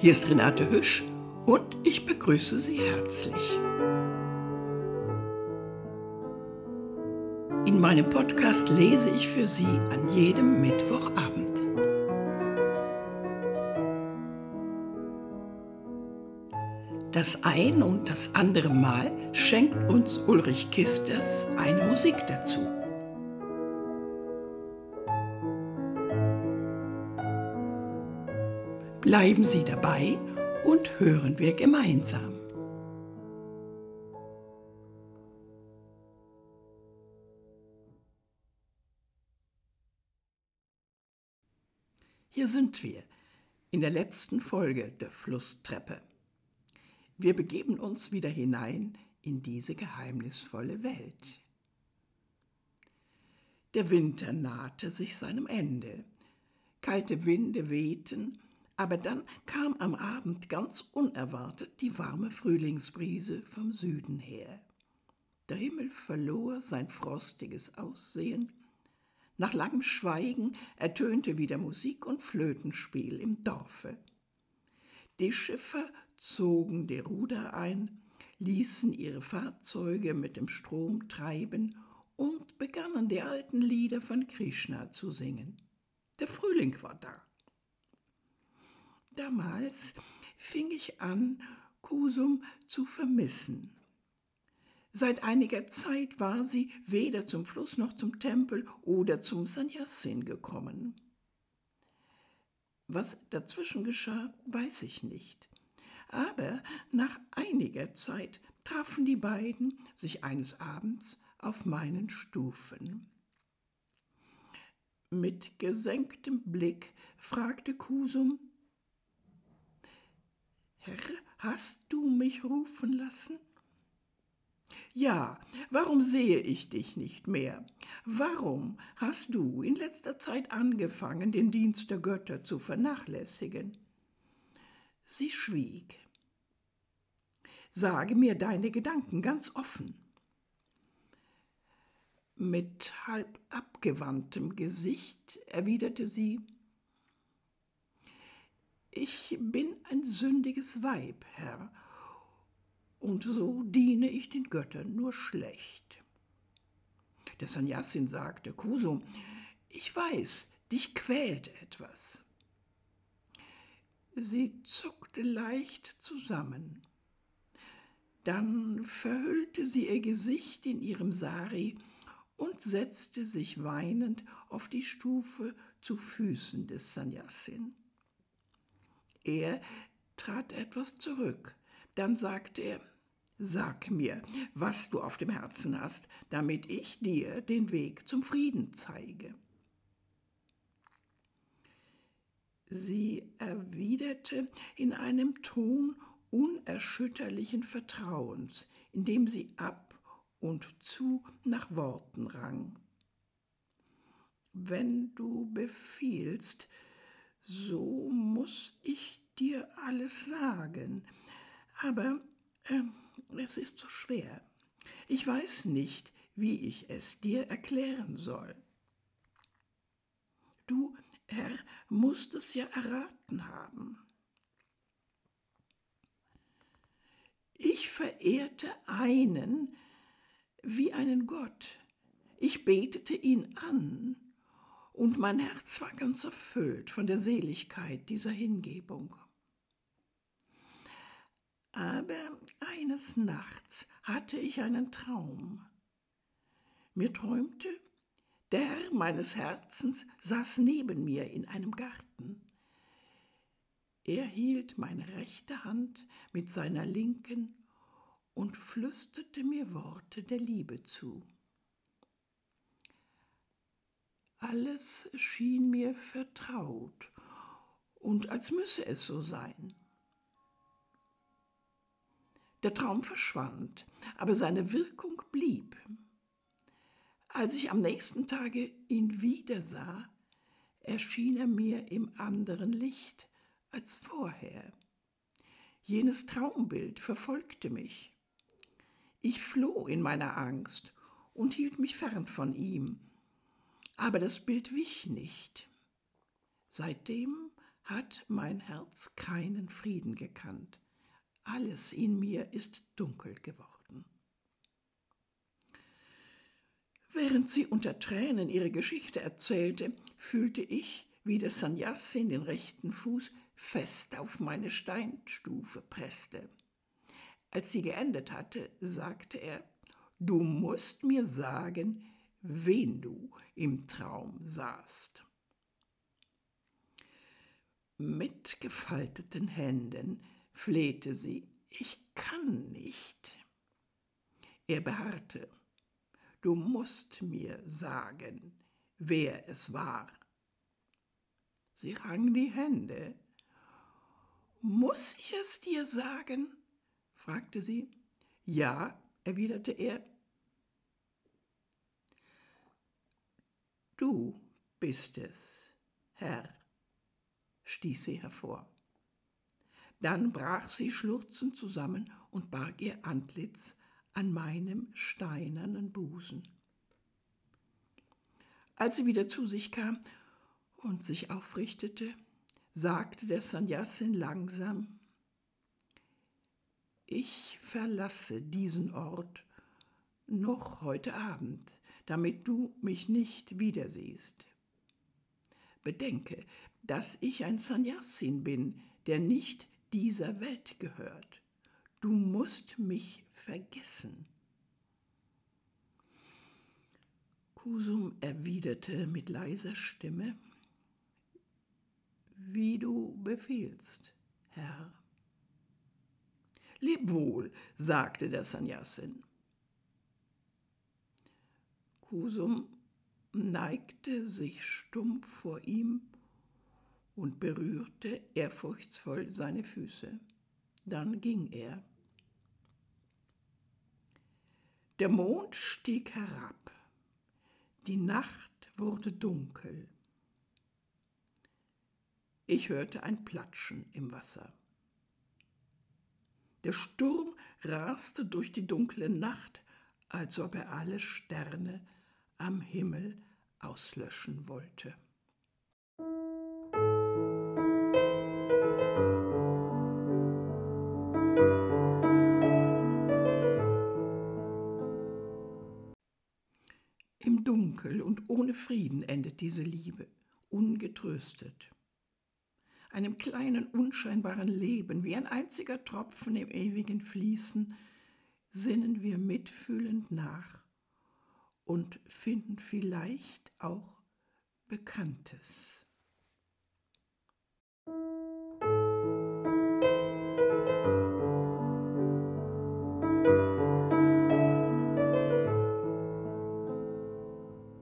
Hier ist Renate Hüsch und ich begrüße Sie herzlich. In meinem Podcast lese ich für Sie an jedem Mittwochabend. Das ein und das andere Mal schenkt uns Ulrich Kisters eine Musik dazu. Bleiben Sie dabei und hören wir gemeinsam. Hier sind wir in der letzten Folge der Flusstreppe. Wir begeben uns wieder hinein in diese geheimnisvolle Welt. Der Winter nahte sich seinem Ende. Kalte Winde wehten, aber dann kam am Abend ganz unerwartet die warme Frühlingsbrise vom Süden her. Der Himmel verlor sein frostiges Aussehen. Nach langem Schweigen ertönte wieder Musik und Flötenspiel im Dorfe. Die Schiffer zogen die Ruder ein, ließen ihre Fahrzeuge mit dem Strom treiben und begannen die alten Lieder von Krishna zu singen. Der Frühling war da. Damals fing ich an, Kusum zu vermissen. Seit einiger Zeit war sie weder zum Fluss noch zum Tempel oder zum Sannyasin gekommen. Was dazwischen geschah, weiß ich nicht. Aber nach einiger Zeit trafen die beiden sich eines Abends auf meinen Stufen. Mit gesenktem Blick fragte Kusum, Herr, hast du mich rufen lassen? Ja, warum sehe ich dich nicht mehr? Warum hast du in letzter Zeit angefangen, den Dienst der Götter zu vernachlässigen? Sie schwieg. Sage mir deine Gedanken ganz offen. Mit halb abgewandtem Gesicht erwiderte sie ich bin ein sündiges Weib, Herr, und so diene ich den Göttern nur schlecht. Der Sannyasin sagte, Kusum, ich weiß, dich quält etwas. Sie zuckte leicht zusammen. Dann verhüllte sie ihr Gesicht in ihrem Sari und setzte sich weinend auf die Stufe zu Füßen des Sannyasin. Er trat etwas zurück. Dann sagte er, Sag mir, was du auf dem Herzen hast, damit ich dir den Weg zum Frieden zeige. Sie erwiderte in einem Ton unerschütterlichen Vertrauens, indem sie ab und zu nach Worten rang. Wenn du befiehlst, so muss ich dir alles sagen. Aber äh, es ist so schwer. Ich weiß nicht, wie ich es dir erklären soll. Du, Herr, musst es ja erraten haben. Ich verehrte einen wie einen Gott. Ich betete ihn an und mein Herz war ganz erfüllt von der Seligkeit dieser Hingebung. Aber eines Nachts hatte ich einen Traum. Mir träumte, der Herr meines Herzens saß neben mir in einem Garten. Er hielt meine rechte Hand mit seiner linken und flüsterte mir Worte der Liebe zu. Alles schien mir vertraut und als müsse es so sein. Der Traum verschwand, aber seine Wirkung blieb. Als ich am nächsten Tage ihn wiedersah, erschien er mir im anderen Licht als vorher. Jenes Traumbild verfolgte mich. Ich floh in meiner Angst und hielt mich fern von ihm, aber das Bild wich nicht. Seitdem hat mein Herz keinen Frieden gekannt. Alles in mir ist dunkel geworden. Während sie unter Tränen ihre Geschichte erzählte, fühlte ich, wie der Sannyasin den rechten Fuß fest auf meine Steinstufe presste. Als sie geendet hatte, sagte er, Du musst mir sagen, wen du im Traum sahst. Mit gefalteten Händen flehte sie, ich kann nicht. Er beharrte, du musst mir sagen, wer es war. Sie rang die Hände. Muss ich es dir sagen? fragte sie. Ja, erwiderte er. Du bist es, Herr, stieß sie hervor. Dann brach sie schluchzend zusammen und barg ihr Antlitz an meinem steinernen Busen. Als sie wieder zu sich kam und sich aufrichtete, sagte der Sannyasin langsam, ich verlasse diesen Ort noch heute Abend, damit du mich nicht wiedersiehst. Bedenke, dass ich ein Sannyasin bin, der nicht dieser Welt gehört. Du musst mich vergessen. Kusum erwiderte mit leiser Stimme, wie du befiehlst, Herr. Leb wohl, sagte der Sannyasin. Kusum neigte sich stumm vor ihm und berührte ehrfurchtsvoll seine Füße. Dann ging er. Der Mond stieg herab. Die Nacht wurde dunkel. Ich hörte ein Platschen im Wasser. Der Sturm raste durch die dunkle Nacht, als ob er alle Sterne am Himmel auslöschen wollte. Im Dunkel und ohne Frieden endet diese Liebe, ungetröstet einem kleinen unscheinbaren Leben, wie ein einziger Tropfen im ewigen Fließen, sinnen wir mitfühlend nach und finden vielleicht auch Bekanntes.